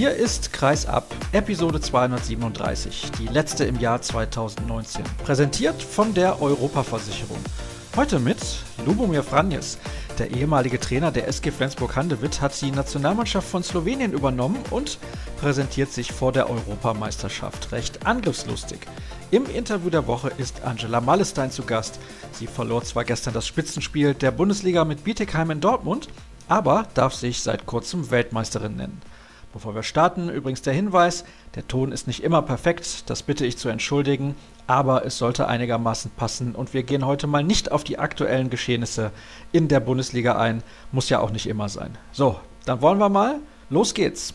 Hier ist Kreis ab, Episode 237, die letzte im Jahr 2019. Präsentiert von der Europaversicherung. Heute mit Lubomir Franjes. Der ehemalige Trainer der SG Flensburg-Handewitt hat die Nationalmannschaft von Slowenien übernommen und präsentiert sich vor der Europameisterschaft recht angriffslustig. Im Interview der Woche ist Angela Mallestein zu Gast. Sie verlor zwar gestern das Spitzenspiel der Bundesliga mit Bietigheim in Dortmund, aber darf sich seit kurzem Weltmeisterin nennen. Bevor wir starten, übrigens der Hinweis, der Ton ist nicht immer perfekt, das bitte ich zu entschuldigen, aber es sollte einigermaßen passen und wir gehen heute mal nicht auf die aktuellen Geschehnisse in der Bundesliga ein, muss ja auch nicht immer sein. So, dann wollen wir mal, los geht's.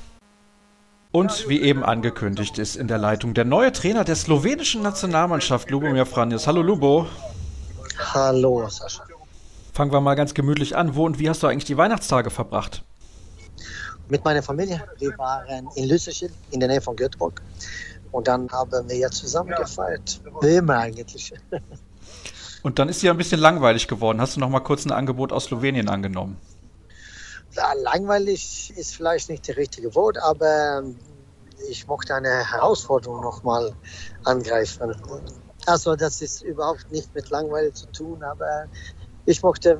Und wie eben angekündigt ist in der Leitung der neue Trainer der slowenischen Nationalmannschaft, Lubomir Franjes. Hallo Lubo. Hallo Sascha. Fangen wir mal ganz gemütlich an. Wo und wie hast du eigentlich die Weihnachtstage verbracht? Mit meiner Familie. Wir waren in Lüsserchen, in der Nähe von Göteborg. Und dann haben wir ja zusammen gefeiert. Wie immer eigentlich. Und dann ist sie ja ein bisschen langweilig geworden. Hast du noch mal kurz ein Angebot aus Slowenien angenommen? Ja, langweilig ist vielleicht nicht das richtige Wort, aber ich mochte eine Herausforderung noch mal angreifen. Also das ist überhaupt nicht mit langweilig zu tun, aber ich mochte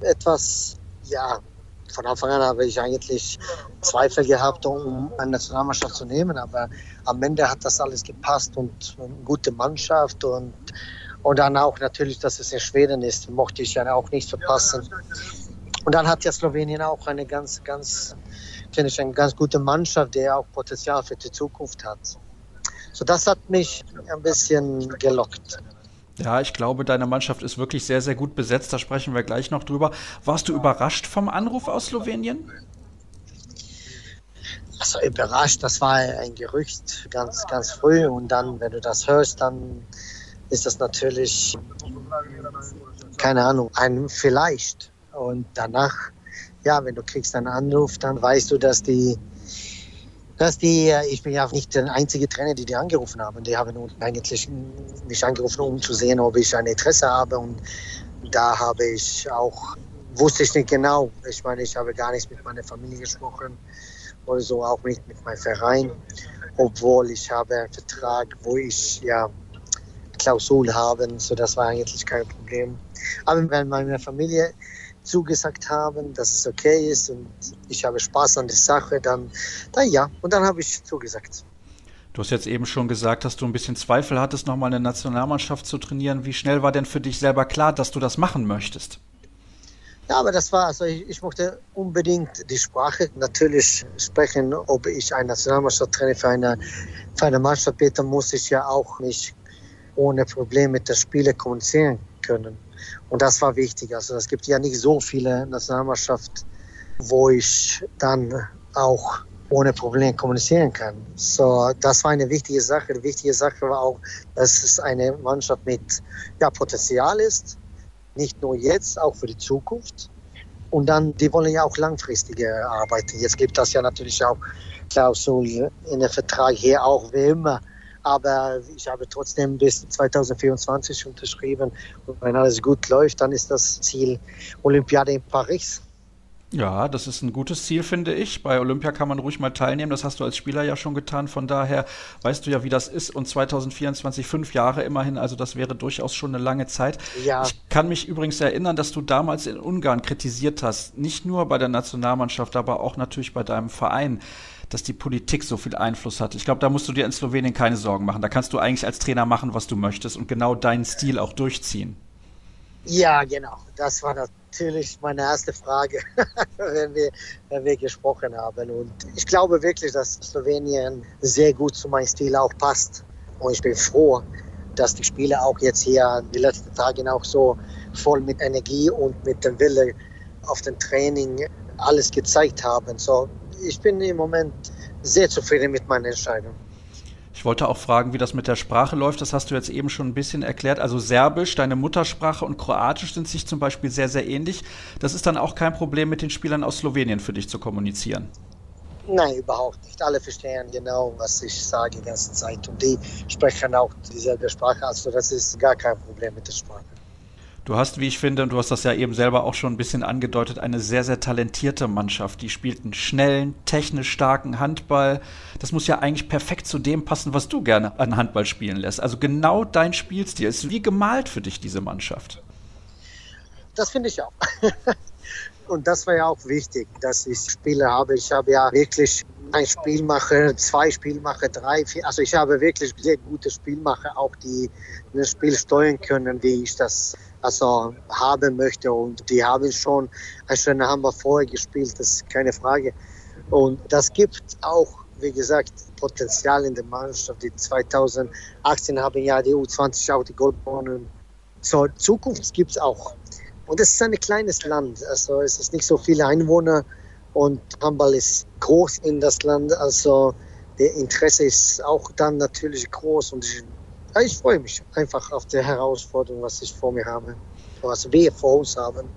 etwas, ja, von Anfang an habe ich eigentlich Zweifel gehabt, um eine Nationalmannschaft zu nehmen, aber am Ende hat das alles gepasst und eine gute Mannschaft und, und dann auch natürlich, dass es in Schweden ist, mochte ich ja auch nicht verpassen. Und dann hat ja Slowenien auch eine ganz, ganz, finde ich, eine ganz gute Mannschaft, die auch Potenzial für die Zukunft hat. So, das hat mich ein bisschen gelockt. Ja, ich glaube, deine Mannschaft ist wirklich sehr, sehr gut besetzt. Da sprechen wir gleich noch drüber. Warst du überrascht vom Anruf aus Slowenien? Also überrascht, das war ein Gerücht ganz, ganz früh. Und dann, wenn du das hörst, dann ist das natürlich, keine Ahnung, ein Vielleicht. Und danach, ja, wenn du kriegst einen Anruf, dann weißt du, dass die dass die, äh, ich bin ja nicht der einzige Trainer, die die angerufen haben. Die haben eigentlich mich angerufen, um zu sehen, ob ich ein Interesse habe. Und da habe ich auch, wusste ich nicht genau. Ich meine, ich habe gar nicht mit meiner Familie gesprochen oder so, auch nicht mit meinem Verein. Obwohl ich habe einen Vertrag, wo ich ja Klausul habe. So, das war eigentlich kein Problem. Aber wenn meine Familie zugesagt haben, dass es okay ist und ich habe Spaß an der Sache, dann, dann ja. Und dann habe ich zugesagt. Du hast jetzt eben schon gesagt, dass du ein bisschen Zweifel hattest, nochmal eine Nationalmannschaft zu trainieren. Wie schnell war denn für dich selber klar, dass du das machen möchtest? Ja, aber das war, also ich, ich mochte unbedingt die Sprache natürlich sprechen. Ob ich eine Nationalmannschaft traine für eine, für eine Mannschaft bitte, muss ich ja auch nicht ohne Probleme mit der Spiele kommunizieren können. Und das war wichtig. Also es gibt ja nicht so viele Nationalmannschaften, wo ich dann auch ohne Probleme kommunizieren kann. So, das war eine wichtige Sache. Die wichtige Sache war auch, dass es eine Mannschaft mit ja, Potenzial ist. Nicht nur jetzt, auch für die Zukunft. Und dann, die wollen ja auch langfristig arbeiten. Jetzt gibt das ja natürlich auch Klausul in den Vertrag hier auch wie immer aber ich habe trotzdem bis 2024 unterschrieben. Und wenn alles gut läuft, dann ist das Ziel Olympiade in Paris. Ja, das ist ein gutes Ziel, finde ich. Bei Olympia kann man ruhig mal teilnehmen. Das hast du als Spieler ja schon getan. Von daher weißt du ja, wie das ist. Und 2024 fünf Jahre immerhin. Also das wäre durchaus schon eine lange Zeit. Ja. Ich kann mich übrigens erinnern, dass du damals in Ungarn kritisiert hast. Nicht nur bei der Nationalmannschaft, aber auch natürlich bei deinem Verein dass die Politik so viel Einfluss hat. Ich glaube, da musst du dir in Slowenien keine Sorgen machen. Da kannst du eigentlich als Trainer machen, was du möchtest und genau deinen Stil auch durchziehen. Ja, genau. Das war natürlich meine erste Frage, wenn, wir, wenn wir gesprochen haben. Und ich glaube wirklich, dass Slowenien sehr gut zu meinem Stil auch passt. Und ich bin froh, dass die Spieler auch jetzt hier die letzten Tage auch so voll mit Energie und mit dem Wille auf dem Training alles gezeigt haben. So, ich bin im Moment sehr zufrieden mit meiner Entscheidung. Ich wollte auch fragen, wie das mit der Sprache läuft. Das hast du jetzt eben schon ein bisschen erklärt. Also Serbisch, deine Muttersprache und Kroatisch sind sich zum Beispiel sehr, sehr ähnlich. Das ist dann auch kein Problem, mit den Spielern aus Slowenien für dich zu kommunizieren. Nein, überhaupt nicht. Alle verstehen genau, was ich sage die ganze Zeit. Und die sprechen auch dieselbe Sprache. Also das ist gar kein Problem mit der Sprache. Du hast, wie ich finde, und du hast das ja eben selber auch schon ein bisschen angedeutet, eine sehr, sehr talentierte Mannschaft. Die spielt einen schnellen, technisch starken Handball. Das muss ja eigentlich perfekt zu dem passen, was du gerne an Handball spielen lässt. Also genau dein Spielstil ist wie gemalt für dich, diese Mannschaft. Das finde ich auch. Und das war ja auch wichtig, dass ich Spiele habe. Ich habe ja wirklich ein Spielmacher, zwei Spielmacher, drei, vier. Also ich habe wirklich sehr gute Spielmacher, auch die das Spiel steuern können, wie ich das also haben möchte. Und die haben schon ein schöner Hammer vorher gespielt, das ist keine Frage. Und das gibt auch, wie gesagt, Potenzial in der Mannschaft. Die 2018 haben ja die U20 auch die Gold gewonnen. Zur Zukunft gibt es auch. Und es ist ein kleines Land, also es ist nicht so viele Einwohner und Handball ist groß in das Land, also der Interesse ist auch dann natürlich groß und ich, ja, ich freue mich einfach auf die Herausforderung, was ich vor mir habe, was wir vor uns haben.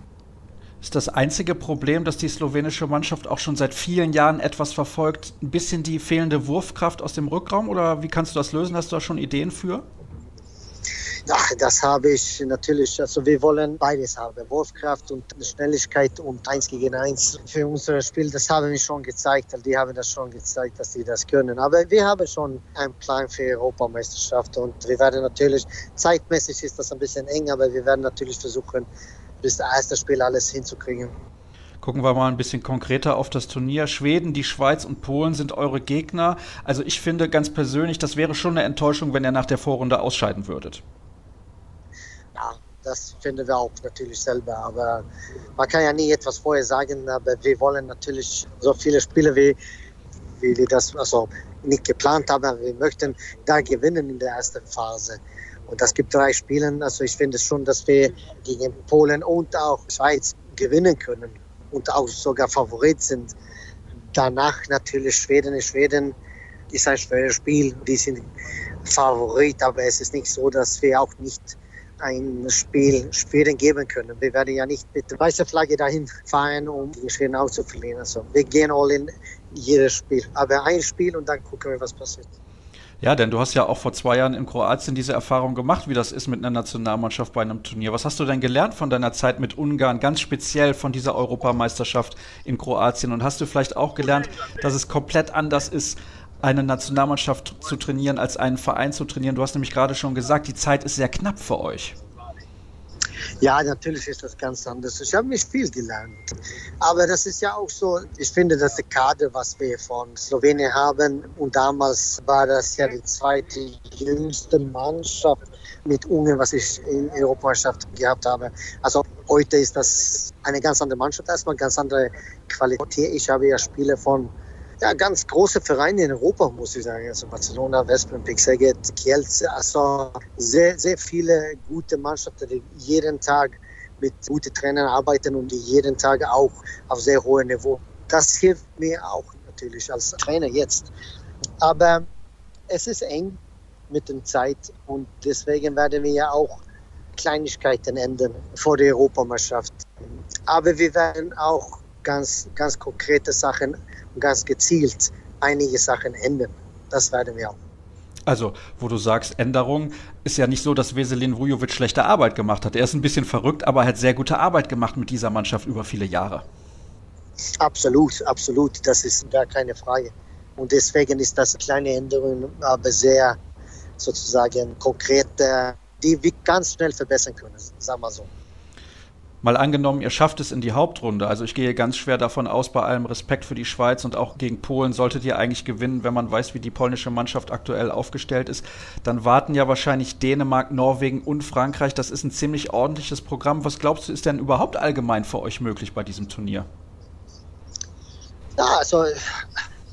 Ist das einzige Problem, dass die slowenische Mannschaft auch schon seit vielen Jahren etwas verfolgt, ein bisschen die fehlende Wurfkraft aus dem Rückraum oder wie kannst du das lösen? Hast du da schon Ideen für? Ach, das habe ich natürlich. Also wir wollen beides haben. Wurfkraft und Schnelligkeit und eins gegen eins für unser Spiel. Das haben wir schon gezeigt. Die haben das schon gezeigt, dass sie das können. Aber wir haben schon einen Plan für Europameisterschaft und wir werden natürlich, zeitmäßig ist das ein bisschen eng, aber wir werden natürlich versuchen, bis das erste Spiel alles hinzukriegen. Gucken wir mal ein bisschen konkreter auf das Turnier. Schweden, die Schweiz und Polen sind eure Gegner. Also ich finde ganz persönlich, das wäre schon eine Enttäuschung, wenn ihr nach der Vorrunde ausscheiden würdet das finden wir auch natürlich selber. Aber man kann ja nie etwas vorher sagen, aber wir wollen natürlich so viele Spiele, wie, wie wir das also nicht geplant haben. Wir möchten da gewinnen in der ersten Phase. Und das gibt drei Spiele. Also ich finde schon, dass wir gegen Polen und auch Schweiz gewinnen können und auch sogar Favorit sind. Danach natürlich Schweden. Schweden ist ein schweres Spiel. Die sind Favorit, aber es ist nicht so, dass wir auch nicht ein Spiel Schweden geben können. Wir werden ja nicht mit weißer Flagge dahin fahren, um gegen Schweden auch. Also wir gehen all in jedes Spiel. Aber ein Spiel und dann gucken wir, was passiert. Ja, denn du hast ja auch vor zwei Jahren in Kroatien diese Erfahrung gemacht, wie das ist mit einer Nationalmannschaft bei einem Turnier. Was hast du denn gelernt von deiner Zeit mit Ungarn, ganz speziell von dieser Europameisterschaft in Kroatien? Und hast du vielleicht auch gelernt, dass es komplett anders ist, eine Nationalmannschaft zu trainieren, als einen Verein zu trainieren. Du hast nämlich gerade schon gesagt, die Zeit ist sehr knapp für euch. Ja, natürlich ist das ganz anders. Ich habe nicht viel gelernt. Aber das ist ja auch so, ich finde, dass die Kader, was wir von Slowenien haben, und damals war das ja die zweite jüngste Mannschaft mit Ungarn, was ich in der Europameisterschaft gehabt habe. Also heute ist das eine ganz andere Mannschaft, erstmal ganz andere Qualität. Ich habe ja Spiele von ja, ganz große Vereine in Europa, muss ich sagen. Also Barcelona, Westbrem, Pixeget, Kielce. Also sehr, sehr viele gute Mannschaften, die jeden Tag mit guten Trainern arbeiten und die jeden Tag auch auf sehr hohem Niveau. Das hilft mir auch natürlich als Trainer jetzt. Aber es ist eng mit der Zeit und deswegen werden wir ja auch Kleinigkeiten ändern vor der Europameisterschaft. Aber wir werden auch ganz, ganz konkrete Sachen ganz gezielt einige Sachen ändern. Das werden wir auch. Also, wo du sagst, Änderung, ist ja nicht so, dass Veselin Vujovic schlechte Arbeit gemacht hat. Er ist ein bisschen verrückt, aber er hat sehr gute Arbeit gemacht mit dieser Mannschaft über viele Jahre. Absolut, absolut. Das ist gar keine Frage. Und deswegen ist das eine kleine Änderung, aber sehr sozusagen konkrete, die wir ganz schnell verbessern können, sagen wir so. Mal angenommen, ihr schafft es in die Hauptrunde. Also ich gehe ganz schwer davon aus, bei allem Respekt für die Schweiz und auch gegen Polen solltet ihr eigentlich gewinnen, wenn man weiß, wie die polnische Mannschaft aktuell aufgestellt ist. Dann warten ja wahrscheinlich Dänemark, Norwegen und Frankreich. Das ist ein ziemlich ordentliches Programm. Was glaubst du, ist denn überhaupt allgemein für euch möglich bei diesem Turnier? Ja, also,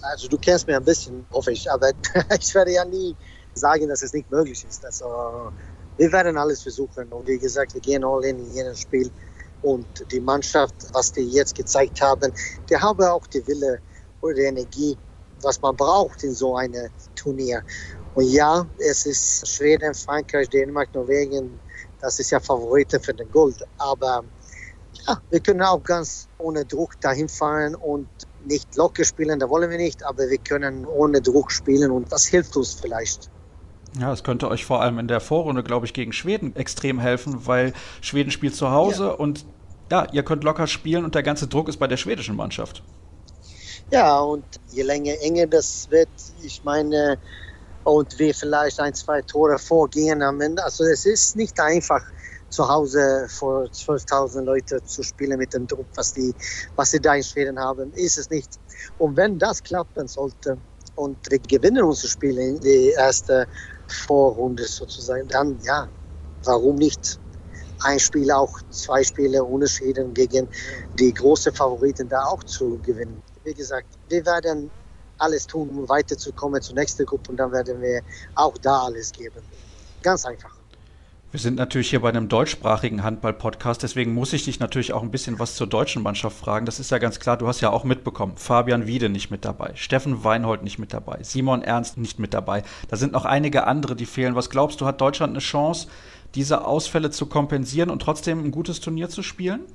also du kennst mich ein bisschen, hoffe ich, aber ich werde ja nie sagen, dass es nicht möglich ist. Also wir werden alles versuchen und wie gesagt, wir gehen all in in jedes Spiel und die Mannschaft, was die jetzt gezeigt haben, die haben auch die Wille oder die Energie, was man braucht in so einem Turnier. Und ja, es ist Schweden, Frankreich, Dänemark, Norwegen, das ist ja Favoriten für den Gold. Aber ja, wir können auch ganz ohne Druck dahin fahren und nicht locker spielen, da wollen wir nicht, aber wir können ohne Druck spielen und das hilft uns vielleicht. Ja, es könnte euch vor allem in der Vorrunde, glaube ich, gegen Schweden extrem helfen, weil Schweden spielt zu Hause ja. und ja, ihr könnt locker spielen und der ganze Druck ist bei der schwedischen Mannschaft. Ja, und je länger enger das wird, ich meine, und wir vielleicht ein, zwei Tore vorgehen am Ende. Also es ist nicht einfach, zu Hause vor 12.000 Leute zu spielen mit dem Druck, was die, was sie da in Schweden haben, ist es nicht. Und wenn das klappen sollte und wir gewinnen unsere Spiele in die erste Vorrunde sozusagen, dann ja, warum nicht? Ein Spiel auch, zwei Spiele unentschieden gegen die großen Favoriten da auch zu gewinnen. Wie gesagt, wir werden alles tun, um weiterzukommen zur nächsten Gruppe und dann werden wir auch da alles geben. Ganz einfach. Wir sind natürlich hier bei einem deutschsprachigen Handball-Podcast, deswegen muss ich dich natürlich auch ein bisschen was zur deutschen Mannschaft fragen. Das ist ja ganz klar, du hast ja auch mitbekommen, Fabian Wiede nicht mit dabei, Steffen Weinhold nicht mit dabei, Simon Ernst nicht mit dabei. Da sind noch einige andere, die fehlen. Was glaubst du, hat Deutschland eine Chance, diese Ausfälle zu kompensieren und trotzdem ein gutes Turnier zu spielen?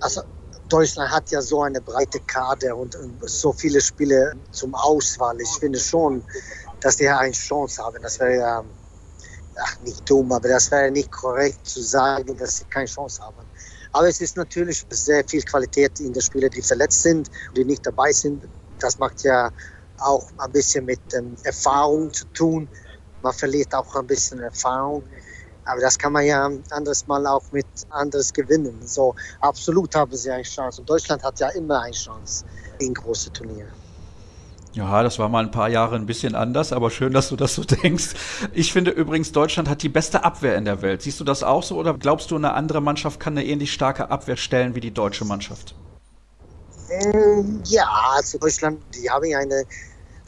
Also Deutschland hat ja so eine breite Karte und so viele Spiele zum Auswahl. Ich finde schon, dass die eine Chance haben. Das wäre ja ach, nicht dumm, aber das wäre nicht korrekt zu sagen, dass sie keine Chance haben. Aber es ist natürlich sehr viel Qualität in den Spielern, die verletzt sind, die nicht dabei sind. Das macht ja auch ein bisschen mit ähm, Erfahrung zu tun. Man verliert auch ein bisschen Erfahrung. Aber das kann man ja anderes Mal auch mit anderes gewinnen. So absolut haben sie eine Chance. Und Deutschland hat ja immer eine Chance in große Turniere. Ja, das war mal ein paar Jahre ein bisschen anders, aber schön, dass du das so denkst. Ich finde übrigens, Deutschland hat die beste Abwehr in der Welt. Siehst du das auch so oder glaubst du, eine andere Mannschaft kann eine ähnlich starke Abwehr stellen wie die deutsche Mannschaft? Ähm, ja, also Deutschland, die haben ja eine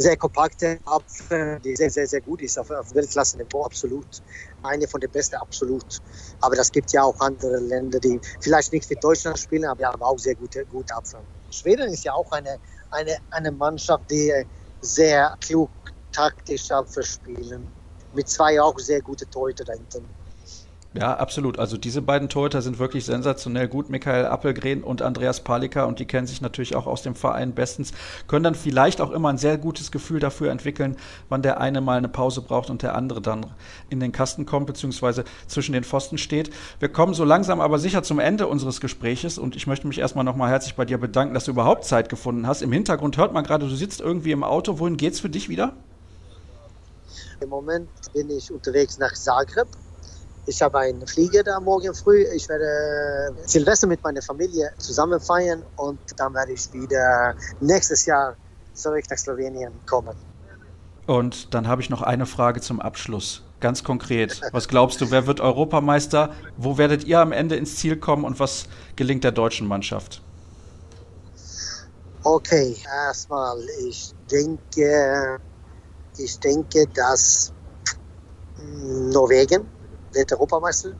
sehr kompakte Abwehr, die sehr, sehr, sehr gut ist auf, auf Weltklasse-Niveau, absolut. Eine von den besten, absolut. Aber das gibt ja auch andere Länder, die vielleicht nicht wie Deutschland spielen, aber haben auch sehr gute, gute Abwehr. Schweden ist ja auch eine eine, eine Mannschaft, die sehr klug taktisch verspielen. Mit zwei auch sehr gute Torhüter dahinter. Ja, absolut. Also diese beiden Torhüter sind wirklich sensationell gut. Michael Appelgren und Andreas Palika und die kennen sich natürlich auch aus dem Verein bestens, können dann vielleicht auch immer ein sehr gutes Gefühl dafür entwickeln, wann der eine mal eine Pause braucht und der andere dann in den Kasten kommt, beziehungsweise zwischen den Pfosten steht. Wir kommen so langsam aber sicher zum Ende unseres Gespräches und ich möchte mich erstmal nochmal herzlich bei dir bedanken, dass du überhaupt Zeit gefunden hast. Im Hintergrund hört man gerade, du sitzt irgendwie im Auto. Wohin geht's für dich wieder? Im Moment bin ich unterwegs nach Zagreb ich habe einen Flieger da morgen früh. Ich werde Silvester mit meiner Familie zusammen feiern und dann werde ich wieder nächstes Jahr zurück nach Slowenien kommen. Und dann habe ich noch eine Frage zum Abschluss. Ganz konkret, was glaubst du, wer wird Europameister? Wo werdet ihr am Ende ins Ziel kommen und was gelingt der deutschen Mannschaft? Okay, erstmal, ich denke, ich denke, dass Norwegen wird Europameister.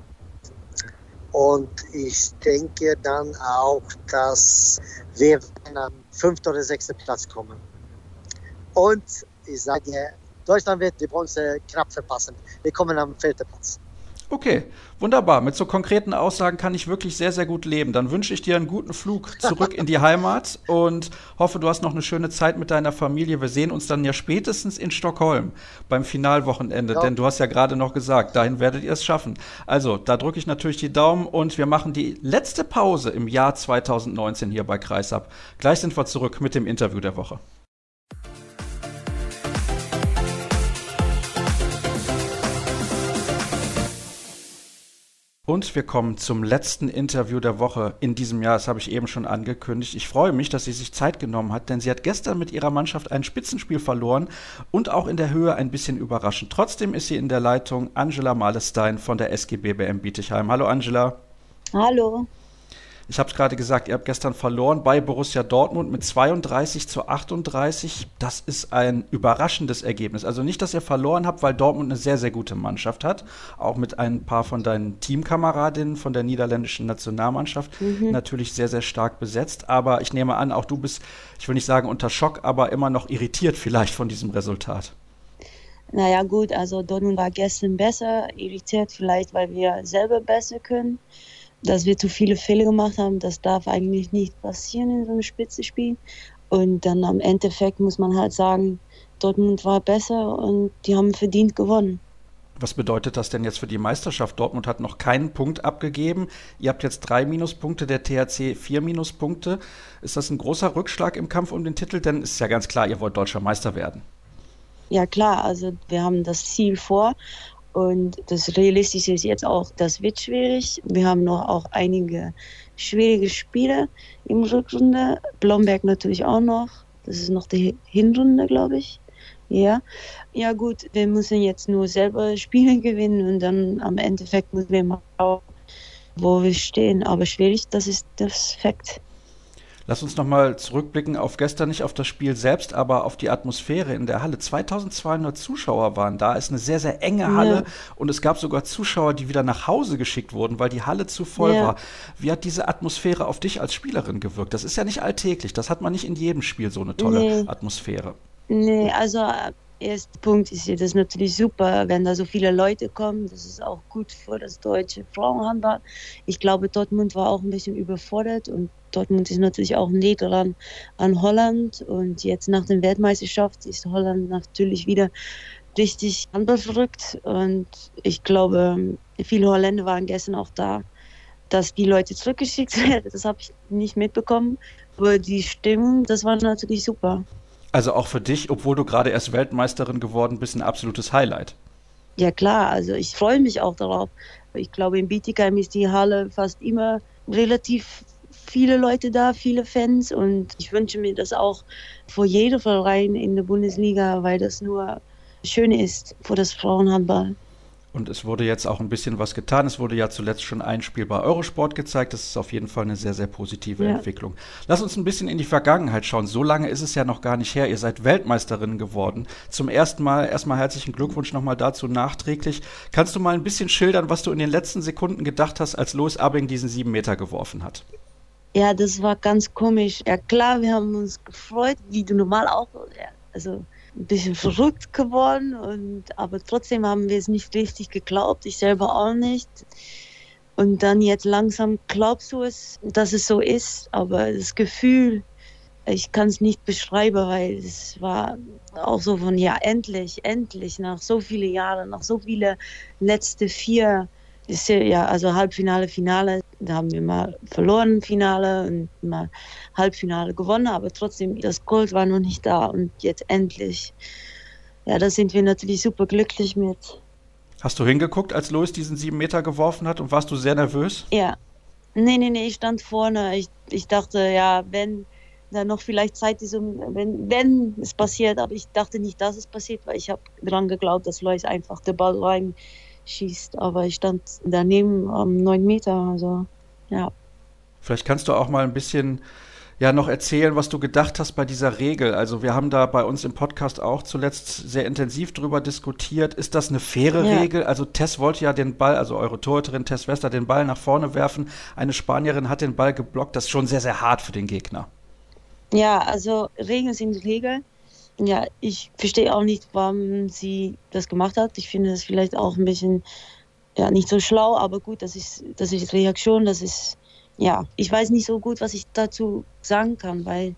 Und ich denke dann auch, dass wir am fünften oder sechsten Platz kommen. Und ich sage, Deutschland wird die Bronze knapp verpassen. Wir kommen am vierten Platz. Okay, wunderbar. Mit so konkreten Aussagen kann ich wirklich sehr, sehr gut leben. Dann wünsche ich dir einen guten Flug zurück in die Heimat und hoffe, du hast noch eine schöne Zeit mit deiner Familie. Wir sehen uns dann ja spätestens in Stockholm beim Finalwochenende, ja. denn du hast ja gerade noch gesagt, dahin werdet ihr es schaffen. Also, da drücke ich natürlich die Daumen und wir machen die letzte Pause im Jahr 2019 hier bei Kreisab. Gleich sind wir zurück mit dem Interview der Woche. Und wir kommen zum letzten Interview der Woche in diesem Jahr. Das habe ich eben schon angekündigt. Ich freue mich, dass sie sich Zeit genommen hat, denn sie hat gestern mit ihrer Mannschaft ein Spitzenspiel verloren und auch in der Höhe ein bisschen überraschend. Trotzdem ist sie in der Leitung Angela Malestein von der SGB BM Bietigheim. Hallo Angela. Hallo. Ich habe es gerade gesagt, ihr habt gestern verloren bei Borussia Dortmund mit 32 zu 38. Das ist ein überraschendes Ergebnis. Also nicht, dass ihr verloren habt, weil Dortmund eine sehr, sehr gute Mannschaft hat. Auch mit ein paar von deinen Teamkameradinnen von der niederländischen Nationalmannschaft. Mhm. Natürlich sehr, sehr stark besetzt. Aber ich nehme an, auch du bist, ich will nicht sagen unter Schock, aber immer noch irritiert vielleicht von diesem Resultat. Naja gut, also Dortmund war gestern besser, irritiert vielleicht, weil wir selber besser können dass wir zu viele Fehler gemacht haben. Das darf eigentlich nicht passieren in so einem Spitzenspiel. Und dann am Endeffekt muss man halt sagen, Dortmund war besser und die haben verdient gewonnen. Was bedeutet das denn jetzt für die Meisterschaft? Dortmund hat noch keinen Punkt abgegeben. Ihr habt jetzt drei Minuspunkte, der THC vier Minuspunkte. Ist das ein großer Rückschlag im Kampf um den Titel? Denn ist ja ganz klar, ihr wollt deutscher Meister werden. Ja klar, also wir haben das Ziel vor und das Realistische ist jetzt auch, das wird schwierig. Wir haben noch auch einige schwierige Spiele im Rückrunde. Blomberg natürlich auch noch. Das ist noch die Hinrunde, glaube ich. Ja, ja gut, wir müssen jetzt nur selber Spiele gewinnen und dann am Endeffekt müssen wir mal schauen, wo wir stehen. Aber schwierig, das ist das Fakt. Lass uns nochmal zurückblicken auf gestern, nicht auf das Spiel selbst, aber auf die Atmosphäre in der Halle. 2200 Zuschauer waren da, ist eine sehr, sehr enge Halle ja. und es gab sogar Zuschauer, die wieder nach Hause geschickt wurden, weil die Halle zu voll ja. war. Wie hat diese Atmosphäre auf dich als Spielerin gewirkt? Das ist ja nicht alltäglich, das hat man nicht in jedem Spiel so eine tolle nee. Atmosphäre. Nee, also erster Punkt ist das natürlich super, wenn da so viele Leute kommen. Das ist auch gut für das deutsche Frauenhandball. Ich glaube, Dortmund war auch ein bisschen überfordert und Dortmund ist natürlich auch näher dran an Holland. Und jetzt nach der Weltmeisterschaft ist Holland natürlich wieder richtig handballverrückt. Und ich glaube, viele Holländer waren gestern auch da, dass die Leute zurückgeschickt werden. Das habe ich nicht mitbekommen. Aber die Stimmung, das war natürlich super. Also auch für dich, obwohl du gerade erst Weltmeisterin geworden bist, ein absolutes Highlight. Ja klar, also ich freue mich auch darauf. Ich glaube, in Bietigheim ist die Halle fast immer relativ viele Leute da, viele Fans und ich wünsche mir das auch für jede Verein in der Bundesliga, weil das nur schön ist für das Frauenhandball. Und es wurde jetzt auch ein bisschen was getan. Es wurde ja zuletzt schon ein Spiel bei Eurosport gezeigt. Das ist auf jeden Fall eine sehr, sehr positive ja. Entwicklung. Lass uns ein bisschen in die Vergangenheit schauen. So lange ist es ja noch gar nicht her. Ihr seid Weltmeisterin geworden. Zum ersten Mal erstmal herzlichen Glückwunsch nochmal dazu nachträglich. Kannst du mal ein bisschen schildern, was du in den letzten Sekunden gedacht hast, als Louis Abing diesen sieben Meter geworfen hat? Ja, das war ganz komisch. Ja klar, wir haben uns gefreut, wie du normal auch. Also ein bisschen verrückt geworden, und, aber trotzdem haben wir es nicht richtig geglaubt, ich selber auch nicht. Und dann jetzt langsam glaubst du es, dass es so ist, aber das Gefühl, ich kann es nicht beschreiben, weil es war auch so von, ja, endlich, endlich, nach so vielen Jahren, nach so vielen letzte vier ist ja, also Halbfinale, Finale, da haben wir mal verloren, Finale und mal Halbfinale gewonnen, aber trotzdem, das Gold war noch nicht da und jetzt endlich. Ja, da sind wir natürlich super glücklich mit. Hast du hingeguckt, als Louis diesen sieben Meter geworfen hat und warst du sehr nervös? Ja. Nee, nee, nee, ich stand vorne. Ich, ich dachte, ja, wenn da noch vielleicht Zeit ist, wenn, wenn es passiert, aber ich dachte nicht, dass es passiert, weil ich habe dran geglaubt, dass Louis einfach den Ball rein schießt. Aber ich stand daneben am um, 9 Meter, also ja. Vielleicht kannst du auch mal ein bisschen ja noch erzählen, was du gedacht hast bei dieser Regel. Also wir haben da bei uns im Podcast auch zuletzt sehr intensiv drüber diskutiert. Ist das eine faire ja. Regel? Also Tess wollte ja den Ball, also eure Torhüterin Tess Wester, den Ball nach vorne werfen. Eine Spanierin hat den Ball geblockt. Das ist schon sehr, sehr hart für den Gegner. Ja, also Regeln sind Regeln ja, ich verstehe auch nicht, warum sie das gemacht hat. Ich finde das vielleicht auch ein bisschen, ja, nicht so schlau, aber gut, das ist, das ist Reaktion, das ist, ja, ich weiß nicht so gut, was ich dazu sagen kann, weil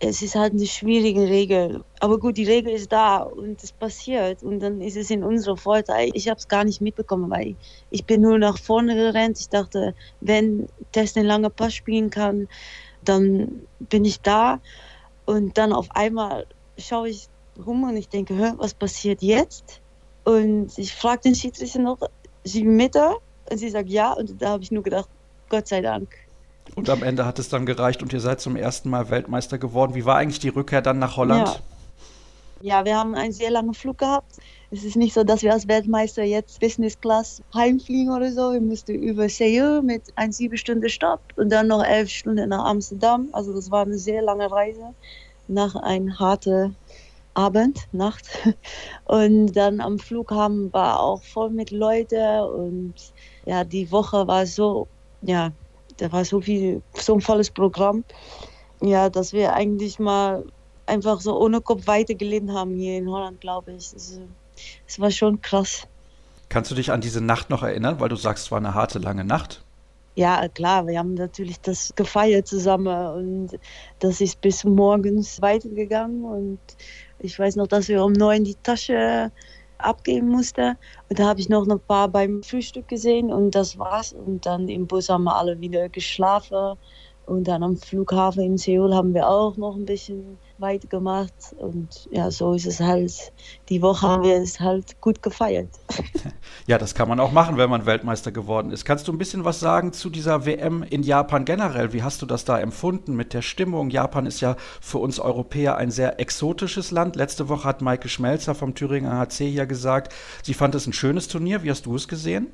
es ist halt eine schwierige Regel. Aber gut, die Regel ist da und es passiert und dann ist es in unserer Vorteil. Ich habe es gar nicht mitbekommen, weil ich bin nur nach vorne gerannt. Ich dachte, wenn Tess einen langen Pass spielen kann, dann bin ich da. Und dann auf einmal schaue ich rum und ich denke, Hä, was passiert jetzt? Und ich frage den Schiedsrichter noch, sieben Meter? Und sie sagt ja. Und da habe ich nur gedacht, Gott sei Dank. Und am Ende hat es dann gereicht und ihr seid zum ersten Mal Weltmeister geworden. Wie war eigentlich die Rückkehr dann nach Holland? Ja. ja, wir haben einen sehr langen Flug gehabt. Es ist nicht so, dass wir als Weltmeister jetzt Business Class heimfliegen oder so. Wir mussten über Seoul mit ein sieben Stunden Stopp und dann noch elf Stunden nach Amsterdam. Also das war eine sehr lange Reise nach einem harten Abend, Nacht. Und dann am Flughafen war auch voll mit Leuten und ja, die Woche war so, ja, da war so viel, so ein volles Programm, ja, dass wir eigentlich mal einfach so ohne Kopf weitergelebt haben hier in Holland, glaube ich. Es war schon krass. Kannst du dich an diese Nacht noch erinnern, weil du sagst, es war eine harte, lange Nacht? Ja, klar, wir haben natürlich das gefeiert zusammen und das ist bis morgens weitergegangen und Ich weiß noch, dass wir um neun die Tasche abgeben mussten. Und da habe ich noch ein paar beim Frühstück gesehen und das war's. Und dann im Bus haben wir alle wieder geschlafen. Und dann am Flughafen in Seoul haben wir auch noch ein bisschen weitergemacht. Und ja, so ist es halt. Die Woche haben wir es halt gut gefeiert. Ja, das kann man auch machen, wenn man Weltmeister geworden ist. Kannst du ein bisschen was sagen zu dieser WM in Japan generell? Wie hast du das da empfunden mit der Stimmung? Japan ist ja für uns Europäer ein sehr exotisches Land. Letzte Woche hat Maike Schmelzer vom Thüringer HC hier gesagt, sie fand es ein schönes Turnier. Wie hast du es gesehen?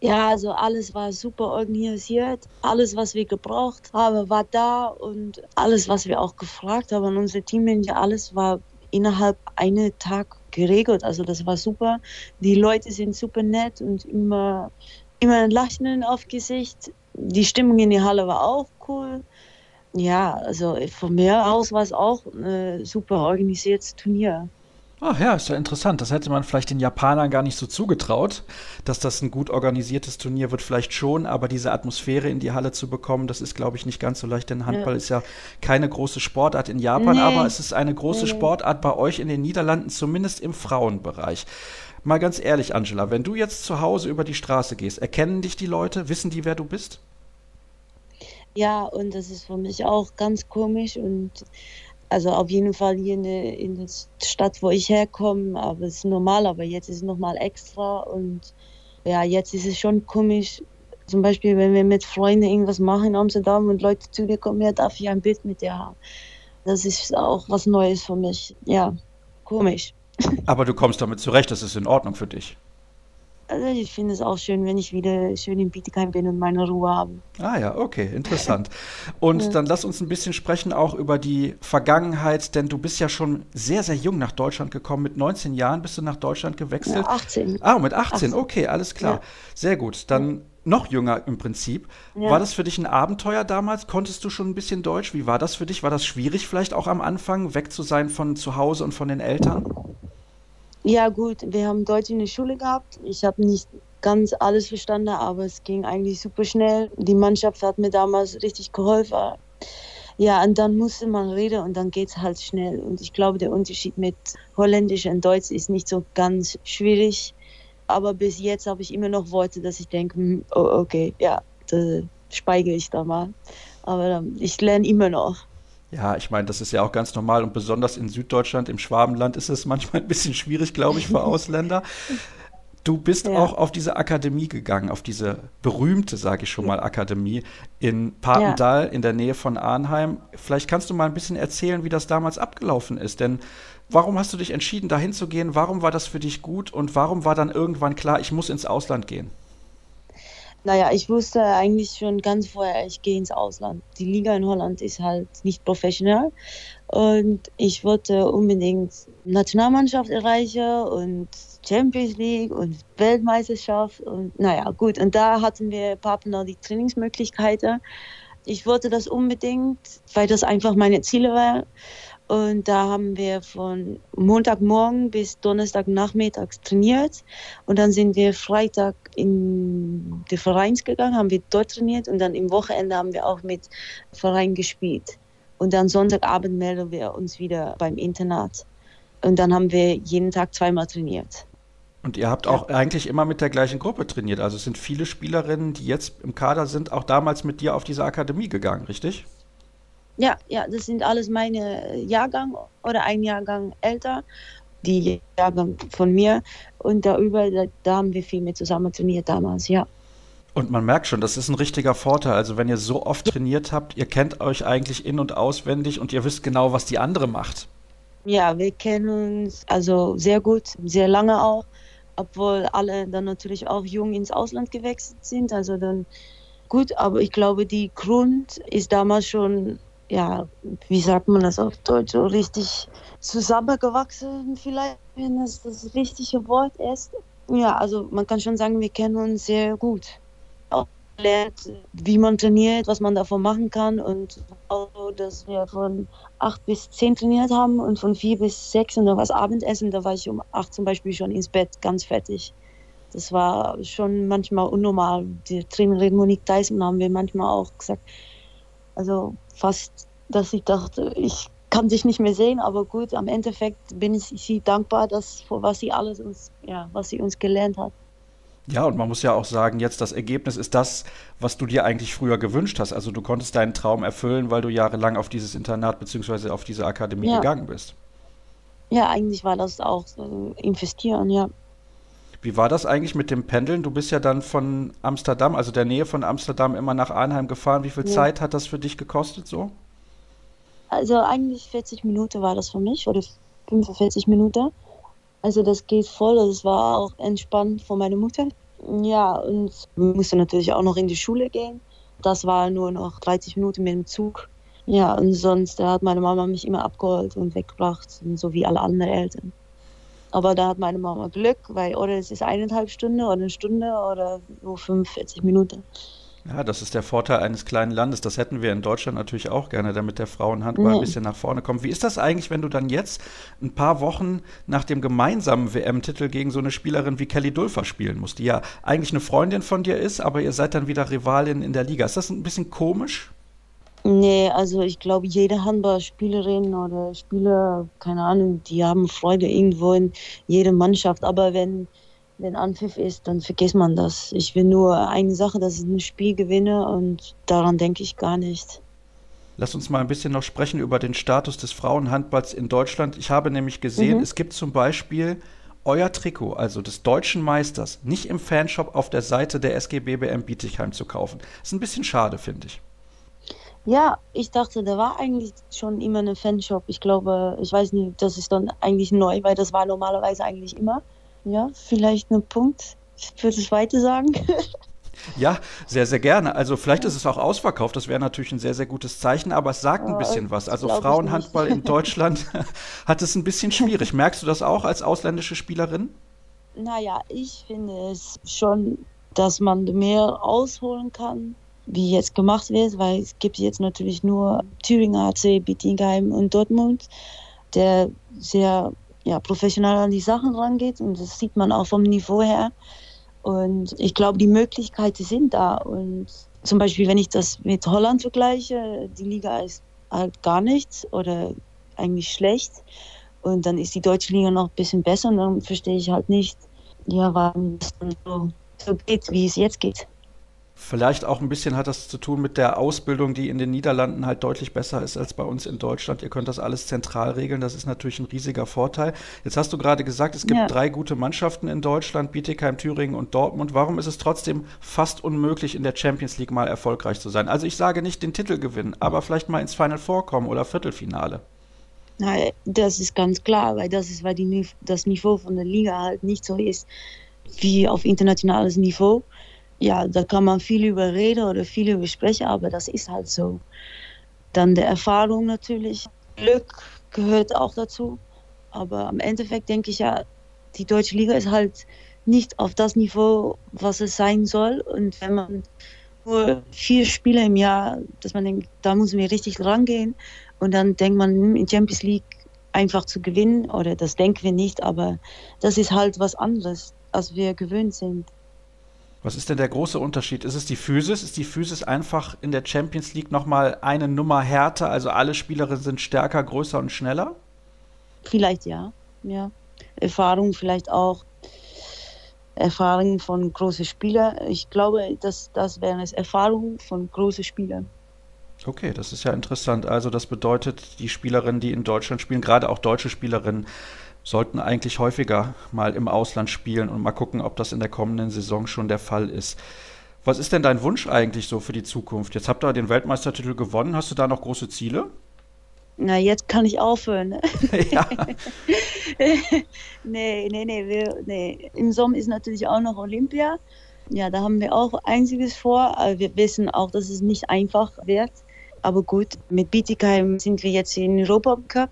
Ja, also alles war super organisiert. Alles, was wir gebraucht haben, war da und alles, was wir auch gefragt haben, unsere Teammanager, alles war innerhalb einen Tag geregelt. Also das war super. Die Leute sind super nett und immer, immer ein Lächeln auf Gesicht. Die Stimmung in der Halle war auch cool. Ja, also von mir aus war es auch ein super organisiertes Turnier. Ach ja, ist ja interessant. Das hätte man vielleicht den Japanern gar nicht so zugetraut, dass das ein gut organisiertes Turnier wird, vielleicht schon, aber diese Atmosphäre in die Halle zu bekommen, das ist, glaube ich, nicht ganz so leicht, denn Handball ja. ist ja keine große Sportart in Japan, nee. aber es ist eine große nee. Sportart bei euch in den Niederlanden, zumindest im Frauenbereich. Mal ganz ehrlich, Angela, wenn du jetzt zu Hause über die Straße gehst, erkennen dich die Leute, wissen die, wer du bist? Ja, und das ist für mich auch ganz komisch und also auf jeden Fall hier in der, in der Stadt, wo ich herkomme, aber es ist normal, aber jetzt ist es nochmal extra und ja, jetzt ist es schon komisch. Zum Beispiel, wenn wir mit Freunden irgendwas machen in Amsterdam und Leute zu dir kommen, ja, darf ich ein Bild mit dir haben. Das ist auch was Neues für mich. Ja, komisch. Aber du kommst damit zurecht, das ist in Ordnung für dich. Also ich finde es auch schön, wenn ich wieder schön in Bietigheim bin und meine Ruhe habe. Ah ja, okay, interessant. Und ja. dann lass uns ein bisschen sprechen auch über die Vergangenheit, denn du bist ja schon sehr, sehr jung nach Deutschland gekommen. Mit 19 Jahren bist du nach Deutschland gewechselt. Ja, 18. Ah, mit 18, 18. okay, alles klar. Ja. Sehr gut. Dann noch jünger im Prinzip. Ja. War das für dich ein Abenteuer damals? Konntest du schon ein bisschen Deutsch? Wie war das für dich? War das schwierig vielleicht auch am Anfang, weg zu sein von zu Hause und von den Eltern? Ja, gut, wir haben Deutsch in der Schule gehabt. Ich habe nicht ganz alles verstanden, aber es ging eigentlich super schnell. Die Mannschaft hat mir damals richtig geholfen. Ja, und dann musste man reden und dann geht es halt schnell. Und ich glaube, der Unterschied mit Holländisch und Deutsch ist nicht so ganz schwierig. Aber bis jetzt habe ich immer noch Worte, dass ich denke, hm, oh, okay, ja, da speichere ich da mal. Aber ähm, ich lerne immer noch. Ja, ich meine, das ist ja auch ganz normal und besonders in Süddeutschland, im Schwabenland, ist es manchmal ein bisschen schwierig, glaube ich, für Ausländer. Du bist ja. auch auf diese Akademie gegangen, auf diese berühmte, sage ich schon mal, Akademie in Papendal ja. in der Nähe von Arnheim. Vielleicht kannst du mal ein bisschen erzählen, wie das damals abgelaufen ist. Denn warum hast du dich entschieden, dahin zu gehen? Warum war das für dich gut? Und warum war dann irgendwann klar, ich muss ins Ausland gehen? Naja, ich wusste eigentlich schon ganz vorher, ich gehe ins Ausland. Die Liga in Holland ist halt nicht professionell und ich wollte unbedingt Nationalmannschaft erreichen und Champions League und Weltmeisterschaft und naja, gut. Und da hatten wir Papendal die Trainingsmöglichkeiten. Ich wollte das unbedingt, weil das einfach meine Ziele war. Und da haben wir von Montagmorgen bis Donnerstagnachmittag trainiert. Und dann sind wir Freitag in den Verein gegangen, haben wir dort trainiert. Und dann im Wochenende haben wir auch mit Verein gespielt. Und dann Sonntagabend melden wir uns wieder beim Internat. Und dann haben wir jeden Tag zweimal trainiert. Und ihr habt auch ja. eigentlich immer mit der gleichen Gruppe trainiert. Also es sind viele Spielerinnen, die jetzt im Kader sind, auch damals mit dir auf diese Akademie gegangen, richtig? Ja, ja, das sind alles meine Jahrgang oder ein Jahrgang älter, die Jahrgang von mir. Und darüber, da, haben wir viel mit zusammen trainiert damals, ja. Und man merkt schon, das ist ein richtiger Vorteil. Also wenn ihr so oft trainiert habt, ihr kennt euch eigentlich in- und auswendig und ihr wisst genau, was die andere macht. Ja, wir kennen uns also sehr gut, sehr lange auch, obwohl alle dann natürlich auch jung ins Ausland gewechselt sind. Also dann gut, aber ich glaube, die Grund ist damals schon ja, wie sagt man das auf Deutsch, so richtig zusammengewachsen vielleicht, wenn das das richtige Wort ist. Ja, also man kann schon sagen, wir kennen uns sehr gut. Auch lernt, wie man trainiert, was man davon machen kann und auch, dass wir von acht bis zehn trainiert haben und von vier bis sechs und dann was Abendessen, da war ich um acht zum Beispiel schon ins Bett, ganz fertig. Das war schon manchmal unnormal. Die Trainerin Monique Dyson haben wir manchmal auch gesagt, also fast, dass ich dachte, ich kann sich nicht mehr sehen, aber gut, am Endeffekt bin ich sie dankbar, dass, was sie alles uns, ja, was sie uns gelernt hat. Ja, und man muss ja auch sagen, jetzt das Ergebnis ist das, was du dir eigentlich früher gewünscht hast. Also du konntest deinen Traum erfüllen, weil du jahrelang auf dieses Internat bzw. auf diese Akademie ja. gegangen bist. Ja, eigentlich war das auch äh, investieren, ja. Wie war das eigentlich mit dem Pendeln? Du bist ja dann von Amsterdam, also der Nähe von Amsterdam, immer nach Arnheim gefahren. Wie viel ja. Zeit hat das für dich gekostet so? Also eigentlich 40 Minuten war das für mich oder 45 Minuten. Also das geht voll. Das war auch entspannt von meiner Mutter. Ja, und musste natürlich auch noch in die Schule gehen. Das war nur noch 30 Minuten mit dem Zug. Ja, und sonst hat meine Mama mich immer abgeholt und weggebracht, so wie alle anderen Eltern. Aber da hat meine Mama Glück, weil oder es ist eineinhalb Stunden oder eine Stunde oder nur 45 Minuten. Ja, das ist der Vorteil eines kleinen Landes. Das hätten wir in Deutschland natürlich auch gerne, damit der Frauenhandball nee. ein bisschen nach vorne kommt. Wie ist das eigentlich, wenn du dann jetzt ein paar Wochen nach dem gemeinsamen WM-Titel gegen so eine Spielerin wie Kelly Dulfer spielen musst, die ja eigentlich eine Freundin von dir ist, aber ihr seid dann wieder Rivalin in der Liga. Ist das ein bisschen komisch? Nee, also ich glaube, jede Handballspielerin oder Spieler, keine Ahnung, die haben Freude irgendwo in jeder Mannschaft. Aber wenn wenn Anpfiff ist, dann vergisst man das. Ich will nur eine Sache, dass ich ein Spiel gewinne und daran denke ich gar nicht. Lass uns mal ein bisschen noch sprechen über den Status des Frauenhandballs in Deutschland. Ich habe nämlich gesehen, mhm. es gibt zum Beispiel euer Trikot, also des deutschen Meisters, nicht im Fanshop auf der Seite der SG BBM Bietigheim zu kaufen. Das ist ein bisschen schade, finde ich. Ja, ich dachte, da war eigentlich schon immer ein Fanshop. Ich glaube, ich weiß nicht, das ist dann eigentlich neu, weil das war normalerweise eigentlich immer ja, vielleicht einen Punkt für das Weite sagen. Ja, sehr, sehr gerne. Also vielleicht ist es auch ausverkauft, das wäre natürlich ein sehr, sehr gutes Zeichen, aber es sagt ein bisschen was. Also Frauenhandball in Deutschland hat es ein bisschen schwierig. Merkst du das auch als ausländische Spielerin? Naja, ich finde es schon, dass man mehr ausholen kann, wie jetzt gemacht wird, weil es gibt jetzt natürlich nur Thüringer AC, Bietigheim und Dortmund, der sehr ja, professionell an die Sachen rangeht und das sieht man auch vom Niveau her. Und ich glaube, die Möglichkeiten sind da. Und zum Beispiel, wenn ich das mit Holland vergleiche, die Liga ist halt gar nichts oder eigentlich schlecht. Und dann ist die deutsche Liga noch ein bisschen besser und dann verstehe ich halt nicht, ja, warum es dann so, so geht, wie es jetzt geht. Vielleicht auch ein bisschen hat das zu tun mit der Ausbildung, die in den Niederlanden halt deutlich besser ist als bei uns in Deutschland. Ihr könnt das alles zentral regeln. Das ist natürlich ein riesiger Vorteil. Jetzt hast du gerade gesagt, es gibt ja. drei gute Mannschaften in Deutschland, Bietigheim, Thüringen und Dortmund. Warum ist es trotzdem fast unmöglich, in der Champions League mal erfolgreich zu sein? Also ich sage nicht den Titel gewinnen, aber vielleicht mal ins Final Four kommen oder Viertelfinale. Na, das ist ganz klar, weil das ist, weil die, das Niveau von der Liga halt nicht so ist wie auf internationales Niveau ja, da kann man viel über reden oder viel über sprechen, aber das ist halt so. Dann der Erfahrung natürlich. Glück gehört auch dazu. Aber am Endeffekt denke ich ja, die deutsche Liga ist halt nicht auf das Niveau, was es sein soll. Und wenn man nur vier Spiele im Jahr, dass man denkt, da müssen wir richtig rangehen. Und dann denkt man, hm, in Champions League einfach zu gewinnen, oder das denken wir nicht, aber das ist halt was anderes, als wir gewöhnt sind. Was ist denn der große Unterschied? Ist es die Physis? Ist die Physis einfach in der Champions League nochmal eine Nummer härter? Also alle Spielerinnen sind stärker, größer und schneller? Vielleicht ja, ja. Erfahrung vielleicht auch. Erfahrung von großen Spielern. Ich glaube, dass das wäre es. Erfahrung von großen Spielern. Okay, das ist ja interessant. Also das bedeutet, die Spielerinnen, die in Deutschland spielen, gerade auch deutsche Spielerinnen, sollten eigentlich häufiger mal im Ausland spielen und mal gucken, ob das in der kommenden Saison schon der Fall ist. Was ist denn dein Wunsch eigentlich so für die Zukunft? Jetzt habt ihr den Weltmeistertitel gewonnen. Hast du da noch große Ziele? Na, jetzt kann ich aufhören. Ne? Ja. nee, nee, nee, wir, nee. Im Sommer ist natürlich auch noch Olympia. Ja, da haben wir auch einiges vor. Wir wissen auch, dass es nicht einfach wird. Aber gut, mit Bietigheim sind wir jetzt in Europa Cup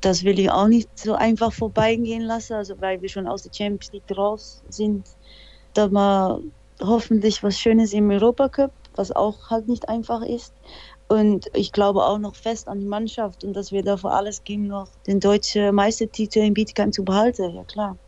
das will ich auch nicht so einfach vorbeigehen lassen, also weil wir schon aus der Champions League raus sind, da mal hoffentlich was Schönes im Europacup, was auch halt nicht einfach ist. Und ich glaube auch noch fest an die Mannschaft und dass wir da vor alles geben, noch den deutschen Meistertitel in Bietigheim zu behalten, ja klar.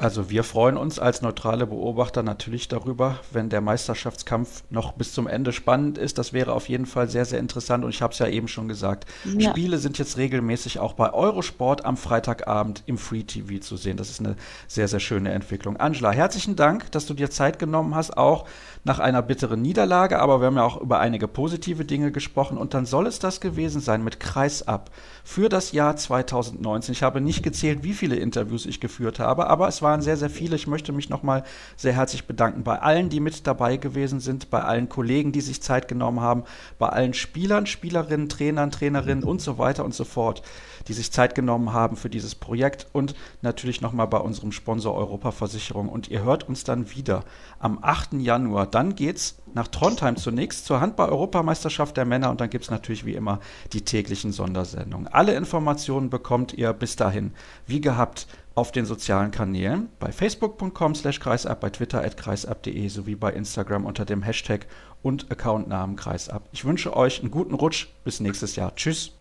Also wir freuen uns als neutrale Beobachter natürlich darüber, wenn der Meisterschaftskampf noch bis zum Ende spannend ist. Das wäre auf jeden Fall sehr, sehr interessant. Und ich habe es ja eben schon gesagt, ja. Spiele sind jetzt regelmäßig auch bei Eurosport am Freitagabend im Free TV zu sehen. Das ist eine sehr, sehr schöne Entwicklung. Angela, herzlichen Dank, dass du dir Zeit genommen hast, auch nach einer bitteren Niederlage. Aber wir haben ja auch über einige positive Dinge gesprochen. Und dann soll es das gewesen sein mit Kreisab für das Jahr 2019. Ich habe nicht gezählt, wie viele Interviews ich geführt habe, aber es waren sehr, sehr viele. Ich möchte mich nochmal sehr herzlich bedanken bei allen, die mit dabei gewesen sind, bei allen Kollegen, die sich Zeit genommen haben, bei allen Spielern, Spielerinnen, Trainern, Trainerinnen und so weiter und so fort, die sich Zeit genommen haben für dieses Projekt und natürlich nochmal bei unserem Sponsor Europaversicherung. Und ihr hört uns dann wieder am 8. Januar. Dann geht's nach Trondheim zunächst zur Handball-Europameisterschaft der Männer und dann gibt es natürlich wie immer die täglichen Sondersendungen. Alle Informationen bekommt ihr bis dahin, wie gehabt, auf den sozialen Kanälen bei facebook.com slash kreisab, bei twitter at kreisab.de sowie bei Instagram unter dem Hashtag und Accountnamen kreisab. Ich wünsche euch einen guten Rutsch. Bis nächstes Jahr. Tschüss.